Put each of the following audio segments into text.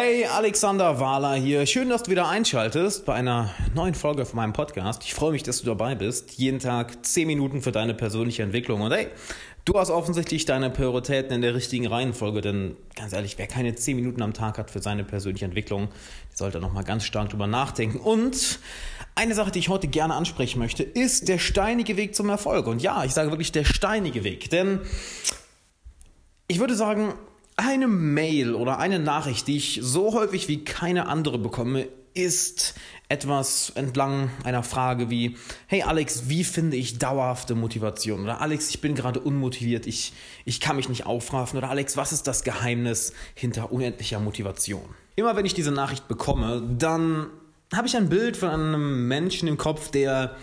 Hey, Alexander Wahler hier. Schön, dass du wieder einschaltest bei einer neuen Folge von meinem Podcast. Ich freue mich, dass du dabei bist. Jeden Tag 10 Minuten für deine persönliche Entwicklung. Und hey, du hast offensichtlich deine Prioritäten in der richtigen Reihenfolge, denn ganz ehrlich, wer keine 10 Minuten am Tag hat für seine persönliche Entwicklung, der sollte nochmal ganz stark drüber nachdenken. Und eine Sache, die ich heute gerne ansprechen möchte, ist der steinige Weg zum Erfolg. Und ja, ich sage wirklich der steinige Weg, denn ich würde sagen, eine Mail oder eine Nachricht, die ich so häufig wie keine andere bekomme, ist etwas entlang einer Frage wie, hey Alex, wie finde ich dauerhafte Motivation? Oder Alex, ich bin gerade unmotiviert, ich, ich kann mich nicht aufraffen. Oder Alex, was ist das Geheimnis hinter unendlicher Motivation? Immer wenn ich diese Nachricht bekomme, dann habe ich ein Bild von einem Menschen im Kopf, der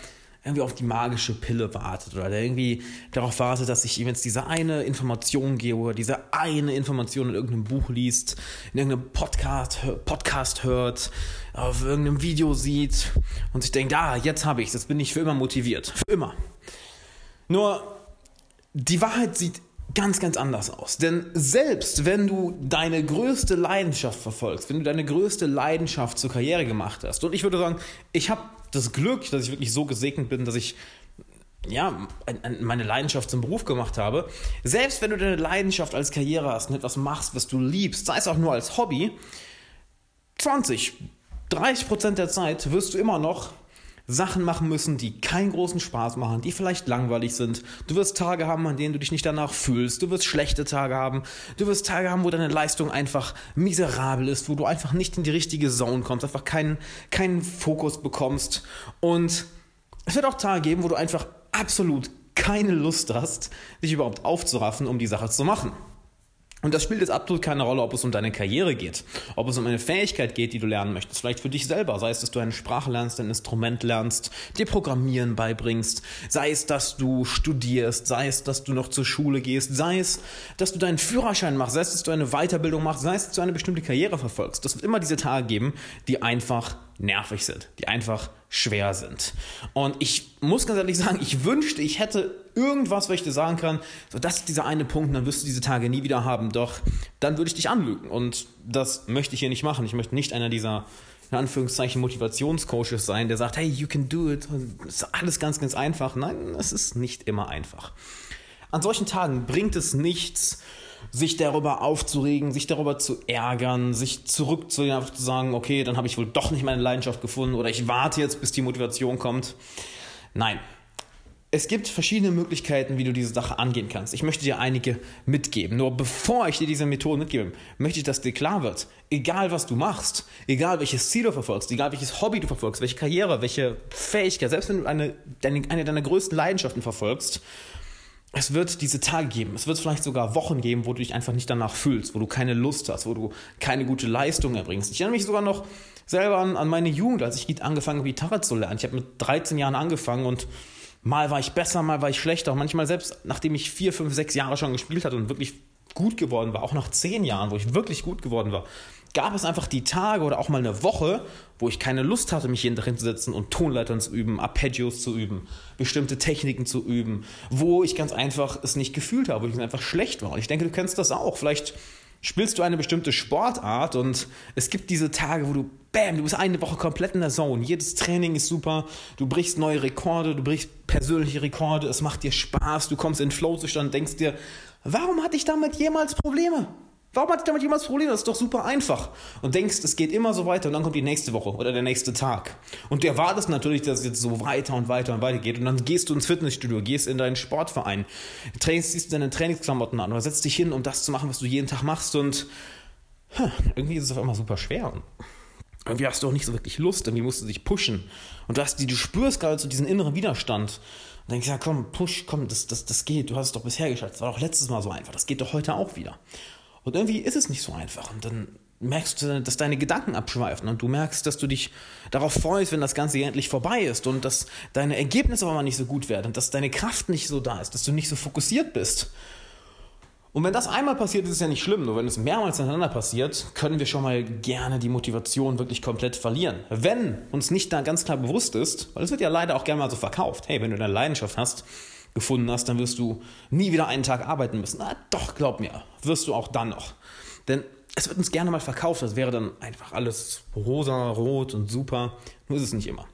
irgendwie auf die magische Pille wartet oder der irgendwie darauf wartet, dass ich ihm jetzt diese eine Information gebe oder diese eine Information in irgendeinem Buch liest, in irgendeinem Podcast, Podcast hört, auf irgendeinem Video sieht und sich denkt, ah, jetzt habe ich jetzt bin ich für immer motiviert. Für immer. Nur, die Wahrheit sieht ganz, ganz anders aus. Denn selbst wenn du deine größte Leidenschaft verfolgst, wenn du deine größte Leidenschaft zur Karriere gemacht hast, und ich würde sagen, ich habe das Glück, dass ich wirklich so gesegnet bin, dass ich ja, meine Leidenschaft zum Beruf gemacht habe. Selbst wenn du deine Leidenschaft als Karriere hast und etwas machst, was du liebst, sei es auch nur als Hobby, 20, 30 Prozent der Zeit wirst du immer noch Sachen machen müssen, die keinen großen Spaß machen, die vielleicht langweilig sind. Du wirst Tage haben, an denen du dich nicht danach fühlst. Du wirst schlechte Tage haben. Du wirst Tage haben, wo deine Leistung einfach miserabel ist, wo du einfach nicht in die richtige Zone kommst, einfach keinen, keinen Fokus bekommst. Und es wird auch Tage geben, wo du einfach absolut keine Lust hast, dich überhaupt aufzuraffen, um die Sache zu machen. Und das spielt jetzt absolut keine Rolle, ob es um deine Karriere geht, ob es um eine Fähigkeit geht, die du lernen möchtest. Vielleicht für dich selber, sei es, dass du eine Sprache lernst, ein Instrument lernst, dir Programmieren beibringst, sei es, dass du studierst, sei es, dass du noch zur Schule gehst, sei es, dass du deinen Führerschein machst, sei es, dass du eine Weiterbildung machst, sei es, dass du eine bestimmte Karriere verfolgst. Das wird immer diese Tage geben, die einfach nervig sind, die einfach schwer sind. Und ich muss ganz ehrlich sagen, ich wünschte, ich hätte irgendwas, was ich dir sagen kann, so das ist dieser eine Punkt, dann wirst du diese Tage nie wieder haben, doch dann würde ich dich anlügen. Und das möchte ich hier nicht machen. Ich möchte nicht einer dieser in Anführungszeichen Motivationscoaches sein, der sagt, hey, you can do it. Das ist alles ganz, ganz einfach. Nein, es ist nicht immer einfach. An solchen Tagen bringt es nichts, sich darüber aufzuregen, sich darüber zu ärgern, sich zurückzulehnen, zu sagen, okay, dann habe ich wohl doch nicht meine Leidenschaft gefunden oder ich warte jetzt, bis die Motivation kommt. Nein. Es gibt verschiedene Möglichkeiten, wie du diese Sache angehen kannst. Ich möchte dir einige mitgeben. Nur bevor ich dir diese Methoden mitgebe, möchte ich, dass dir klar wird, egal was du machst, egal welches Ziel du verfolgst, egal welches Hobby du verfolgst, welche Karriere, welche Fähigkeit, selbst wenn du eine, eine deiner größten Leidenschaften verfolgst, es wird diese Tage geben, es wird vielleicht sogar Wochen geben, wo du dich einfach nicht danach fühlst, wo du keine Lust hast, wo du keine gute Leistung erbringst. Ich erinnere mich sogar noch selber an, an meine Jugend, als ich angefangen habe, Gitarre zu lernen. Ich habe mit 13 Jahren angefangen und mal war ich besser, mal war ich schlechter. Und manchmal selbst, nachdem ich vier, fünf, sechs Jahre schon gespielt hatte und wirklich gut geworden war, auch nach zehn Jahren, wo ich wirklich gut geworden war, gab es einfach die Tage oder auch mal eine Woche, wo ich keine Lust hatte, mich jeden Tag hinzusetzen und Tonleitern zu üben, Arpeggios zu üben, bestimmte Techniken zu üben, wo ich ganz einfach es nicht gefühlt habe, wo ich einfach schlecht war. Und ich denke, du kennst das auch. Vielleicht spielst du eine bestimmte Sportart und es gibt diese Tage, wo du, bam, du bist eine Woche komplett in der Zone. Jedes Training ist super, du brichst neue Rekorde, du brichst persönliche Rekorde, es macht dir Spaß, du kommst in Flow-Zustand, denkst dir, warum hatte ich damit jemals Probleme? Warum hat damit jemals Probleme? Das ist doch super einfach. Und denkst, es geht immer so weiter und dann kommt die nächste Woche oder der nächste Tag. Und du erwartest natürlich, dass es jetzt so weiter und weiter und weiter geht. Und dann gehst du ins Fitnessstudio, gehst in deinen Sportverein, trainst, ziehst deine Trainingsklamotten an oder setzt dich hin, um das zu machen, was du jeden Tag machst. Und huh, irgendwie ist es auf einmal super schwer. Irgendwie hast du auch nicht so wirklich Lust, irgendwie musst du dich pushen. Und du hast du spürst gerade so diesen inneren Widerstand. Und denkst, ja komm, push, komm, das, das, das geht, du hast es doch bisher geschafft. Das war doch letztes Mal so einfach, das geht doch heute auch wieder. Und irgendwie ist es nicht so einfach. Und dann merkst du, dass deine Gedanken abschweifen und du merkst, dass du dich darauf freust, wenn das Ganze endlich vorbei ist und dass deine Ergebnisse aber mal nicht so gut werden, dass deine Kraft nicht so da ist, dass du nicht so fokussiert bist. Und wenn das einmal passiert, ist es ja nicht schlimm. Nur wenn es mehrmals hintereinander passiert, können wir schon mal gerne die Motivation wirklich komplett verlieren. Wenn uns nicht da ganz klar bewusst ist, weil es wird ja leider auch gerne mal so verkauft. Hey, wenn du eine Leidenschaft hast, gefunden hast, dann wirst du nie wieder einen Tag arbeiten müssen. Na, doch, glaub mir, wirst du auch dann noch. Denn es wird uns gerne mal verkauft, das wäre dann einfach alles rosa, rot und super. Nur ist es nicht immer.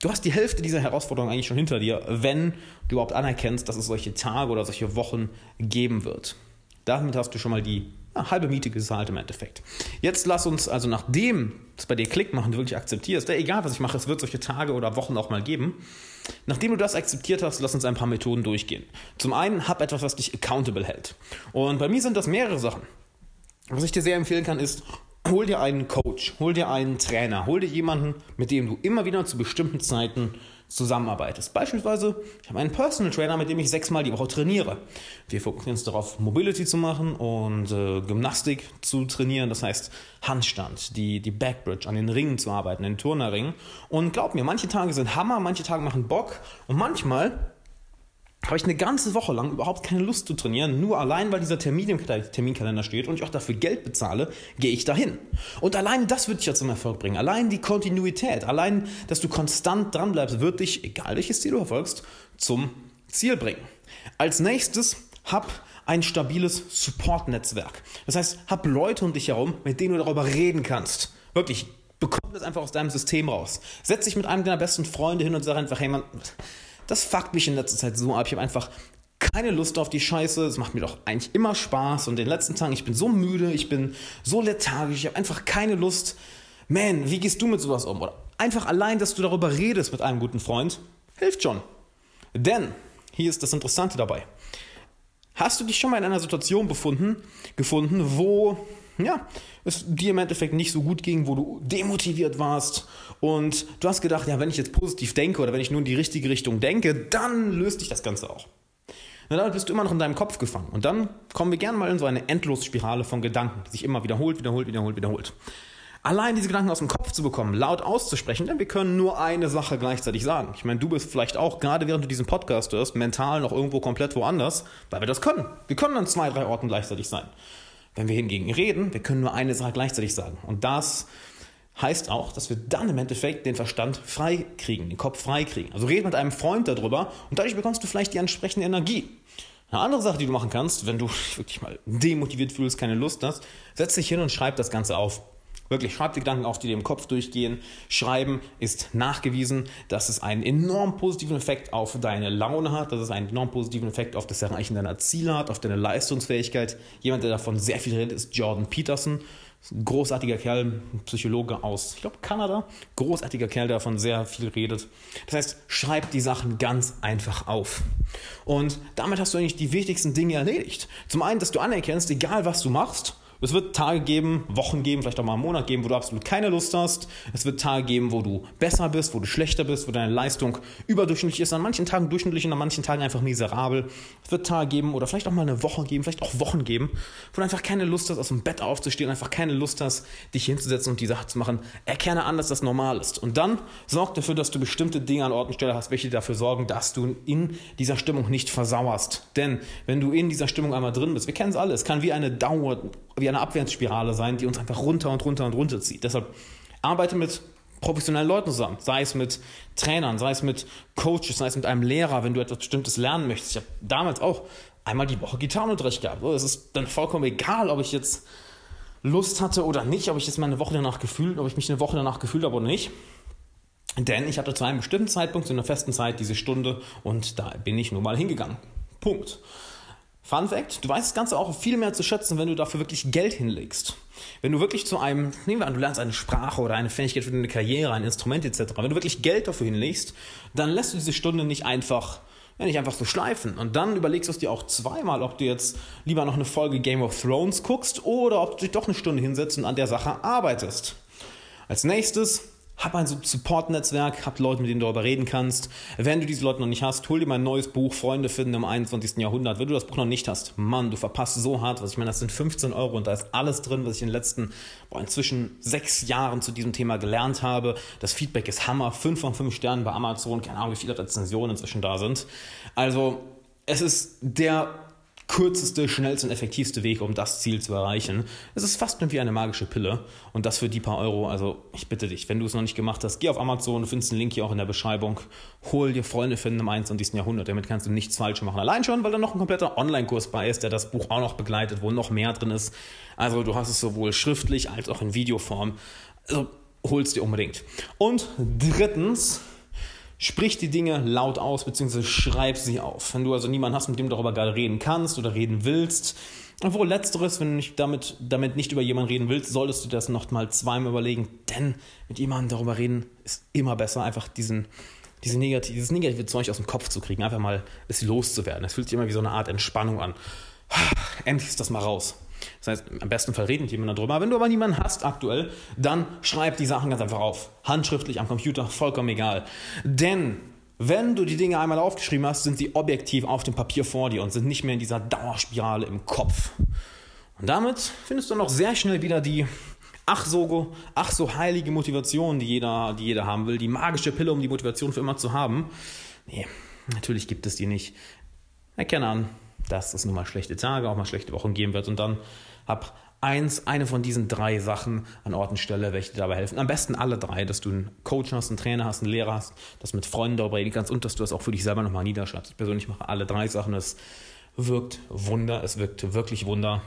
Du hast die Hälfte dieser Herausforderung eigentlich schon hinter dir, wenn du überhaupt anerkennst, dass es solche Tage oder solche Wochen geben wird. Damit hast du schon mal die ja, halbe Miete gezahlt im Endeffekt. Jetzt lass uns also, nachdem es bei dir Klick machen, du wirklich akzeptierst, ja, egal was ich mache, es wird solche Tage oder Wochen auch mal geben. Nachdem du das akzeptiert hast, lass uns ein paar Methoden durchgehen. Zum einen, hab etwas, was dich accountable hält. Und bei mir sind das mehrere Sachen. Was ich dir sehr empfehlen kann, ist, hol dir einen Coach, hol dir einen Trainer, hol dir jemanden, mit dem du immer wieder zu bestimmten Zeiten zusammenarbeitest. Beispielsweise, ich habe einen Personal Trainer, mit dem ich sechsmal die Woche trainiere. Wir fokussieren uns darauf, Mobility zu machen und äh, Gymnastik zu trainieren, das heißt Handstand, die, die Backbridge, an den Ringen zu arbeiten, den Turnerringen. Und glaub mir, manche Tage sind Hammer, manche Tage machen Bock und manchmal habe ich eine ganze Woche lang überhaupt keine Lust zu trainieren, nur allein, weil dieser Termin im Terminkalender steht und ich auch dafür Geld bezahle, gehe ich dahin. Und allein das wird dich ja zum Erfolg bringen. Allein die Kontinuität, allein, dass du konstant dran bleibst, wird dich, egal welches Ziel du verfolgst, zum Ziel bringen. Als nächstes hab ein stabiles Support-Netzwerk. Das heißt, hab Leute um dich herum, mit denen du darüber reden kannst. Wirklich, bekomm das einfach aus deinem System raus. Setz dich mit einem deiner besten Freunde hin und sag einfach, hey Mann, das fuckt mich in letzter Zeit so ab. Ich habe einfach keine Lust auf die Scheiße. Es macht mir doch eigentlich immer Spaß. Und in den letzten Tagen, ich bin so müde, ich bin so lethargisch, ich habe einfach keine Lust. Man, wie gehst du mit sowas um? Oder einfach allein, dass du darüber redest mit einem guten Freund, hilft schon. Denn, hier ist das Interessante dabei. Hast du dich schon mal in einer Situation befunden, gefunden, wo ja, es dir im Endeffekt nicht so gut ging, wo du demotiviert warst und du hast gedacht, ja, wenn ich jetzt positiv denke oder wenn ich nur in die richtige Richtung denke, dann löst dich das Ganze auch. Na, damit bist du immer noch in deinem Kopf gefangen. Und dann kommen wir gerne mal in so eine Endlosspirale von Gedanken, die sich immer wiederholt, wiederholt, wiederholt, wiederholt. Allein diese Gedanken aus dem Kopf zu bekommen, laut auszusprechen, denn wir können nur eine Sache gleichzeitig sagen. Ich meine, du bist vielleicht auch, gerade während du diesen Podcast hörst, mental noch irgendwo komplett woanders, weil wir das können. Wir können an zwei, drei Orten gleichzeitig sein. Wenn wir hingegen reden, wir können nur eine Sache gleichzeitig sagen. Und das heißt auch, dass wir dann im Endeffekt den Verstand frei kriegen, den Kopf frei kriegen. Also red mit einem Freund darüber und dadurch bekommst du vielleicht die entsprechende Energie. Eine andere Sache, die du machen kannst, wenn du wirklich mal demotiviert fühlst, keine Lust hast, setz dich hin und schreib das Ganze auf. Wirklich, schreib die Gedanken auf, die dir im Kopf durchgehen. Schreiben ist nachgewiesen, dass es einen enorm positiven Effekt auf deine Laune hat, dass es einen enorm positiven Effekt auf das Erreichen deiner Ziele hat, auf deine Leistungsfähigkeit. Jemand, der davon sehr viel redet, ist Jordan Peterson. Großartiger Kerl, Psychologe aus, ich glaube, Kanada. Großartiger Kerl, der davon sehr viel redet. Das heißt, schreib die Sachen ganz einfach auf. Und damit hast du eigentlich die wichtigsten Dinge erledigt. Zum einen, dass du anerkennst, egal was du machst, es wird Tage geben, Wochen geben, vielleicht auch mal einen Monat geben, wo du absolut keine Lust hast. Es wird Tage geben, wo du besser bist, wo du schlechter bist, wo deine Leistung überdurchschnittlich ist. An manchen Tagen durchschnittlich und an manchen Tagen einfach miserabel. Es wird Tage geben oder vielleicht auch mal eine Woche geben, vielleicht auch Wochen geben, wo du einfach keine Lust hast, aus dem Bett aufzustehen, einfach keine Lust hast, dich hinzusetzen und die Sache zu machen. Erkenne an, dass das normal ist. Und dann sorg dafür, dass du bestimmte Dinge an Ort und Stelle hast, welche dafür sorgen, dass du in dieser Stimmung nicht versauerst. Denn wenn du in dieser Stimmung einmal drin bist, wir kennen es alle, es kann wie eine Dauer, wie eine Abwärtsspirale sein, die uns einfach runter und runter und runter zieht. Deshalb arbeite mit professionellen Leuten zusammen, sei es mit Trainern, sei es mit Coaches, sei es mit einem Lehrer, wenn du etwas Bestimmtes lernen möchtest. Ich habe damals auch einmal die Woche Gitarrenunterricht gehabt. Es ist dann vollkommen egal, ob ich jetzt Lust hatte oder nicht, ob ich jetzt mal eine Woche danach gefühlt, ob ich mich eine Woche danach gefühlt habe oder nicht. Denn ich hatte zu einem bestimmten Zeitpunkt, zu einer festen Zeit, diese Stunde und da bin ich nun mal hingegangen. Punkt. Fun Fact, du weißt das Ganze auch viel mehr zu schätzen, wenn du dafür wirklich Geld hinlegst. Wenn du wirklich zu einem, nehmen wir an, du lernst eine Sprache oder eine Fähigkeit für deine Karriere, ein Instrument etc., wenn du wirklich Geld dafür hinlegst, dann lässt du diese Stunde nicht einfach, ja, nicht einfach so schleifen. Und dann überlegst du es dir auch zweimal, ob du jetzt lieber noch eine Folge Game of Thrones guckst oder ob du dich doch eine Stunde hinsetzt und an der Sache arbeitest. Als nächstes hab ein Support-Netzwerk, hab Leute, mit denen du darüber reden kannst. Wenn du diese Leute noch nicht hast, hol dir mein neues Buch Freunde finden im 21. Jahrhundert. Wenn du das Buch noch nicht hast, Mann, du verpasst so hart was. Ich meine, das sind 15 Euro und da ist alles drin, was ich in den letzten, boah, inzwischen sechs Jahren zu diesem Thema gelernt habe. Das Feedback ist Hammer. Fünf von fünf Sternen bei Amazon. Keine Ahnung, wie viele Rezensionen inzwischen da sind. Also, es ist der kürzeste, schnellste und effektivste Weg, um das Ziel zu erreichen. Es ist fast wie eine magische Pille und das für die paar Euro. Also ich bitte dich, wenn du es noch nicht gemacht hast, geh auf Amazon, du findest den Link hier auch in der Beschreibung. Hol dir Freunde finden im 21. Jahrhundert. Damit kannst du nichts falsch machen. Allein schon, weil da noch ein kompletter Online-Kurs bei ist, der das Buch auch noch begleitet, wo noch mehr drin ist. Also du hast es sowohl schriftlich als auch in Videoform. Also holst dir unbedingt. Und drittens, Sprich die Dinge laut aus, beziehungsweise schreib sie auf. Wenn du also niemanden hast, mit dem du darüber gerade reden kannst oder reden willst, obwohl letzteres, wenn du nicht damit, damit nicht über jemanden reden willst, solltest du das noch mal zweimal überlegen, denn mit jemandem darüber reden ist immer besser, einfach diesen, diese negative, dieses negative Zeug aus dem Kopf zu kriegen, einfach mal es loszuwerden. Es fühlt sich immer wie so eine Art Entspannung an. Endlich ist das mal raus. Das heißt, am besten Fall redet jemand darüber. Wenn du aber niemanden hast aktuell, dann schreib die Sachen ganz einfach auf. Handschriftlich am Computer, vollkommen egal. Denn wenn du die Dinge einmal aufgeschrieben hast, sind sie objektiv auf dem Papier vor dir und sind nicht mehr in dieser Dauerspirale im Kopf. Und damit findest du noch sehr schnell wieder die ach so, ach so heilige Motivation, die jeder, die jeder haben will, die magische Pille, um die Motivation für immer zu haben. Nee, natürlich gibt es die nicht. Erkenne an, dass es nun mal schlechte Tage, auch mal schlechte Wochen geben wird und dann hab eins, eine von diesen drei Sachen an Ort und Stelle, welche dir dabei helfen. Am besten alle drei, dass du einen Coach hast, einen Trainer hast, einen Lehrer hast, dass du mit Freunden darüber reden kannst und dass du das auch für dich selber nochmal niederschreibst. Ich persönlich mache alle drei Sachen. Es wirkt Wunder, es wirkt wirklich Wunder.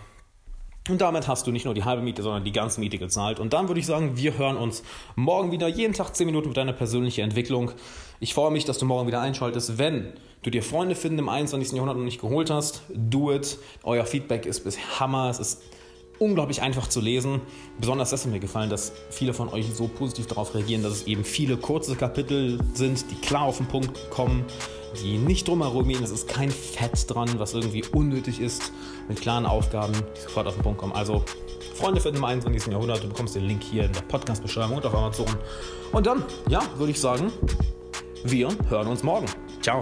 Und damit hast du nicht nur die halbe Miete, sondern die ganze Miete gezahlt. Und dann würde ich sagen, wir hören uns morgen wieder, jeden Tag 10 Minuten mit deiner persönlichen Entwicklung. Ich freue mich, dass du morgen wieder einschaltest. Wenn du dir Freunde finden im 21. Jahrhundert noch nicht geholt hast, do it. Euer Feedback ist bis Hammer. Es ist unglaublich einfach zu lesen. Besonders das hat mir gefallen, dass viele von euch so positiv darauf reagieren, dass es eben viele kurze Kapitel sind, die klar auf den Punkt kommen, die nicht drumherum gehen. Es ist kein Fett dran, was irgendwie unnötig ist, mit klaren Aufgaben, die sofort auf den Punkt kommen. Also Freunde finden im 21. Jahrhundert. Du bekommst den Link hier in der Podcast-Beschreibung und auf Amazon. Und dann, ja, würde ich sagen, wir hören uns morgen. Ciao.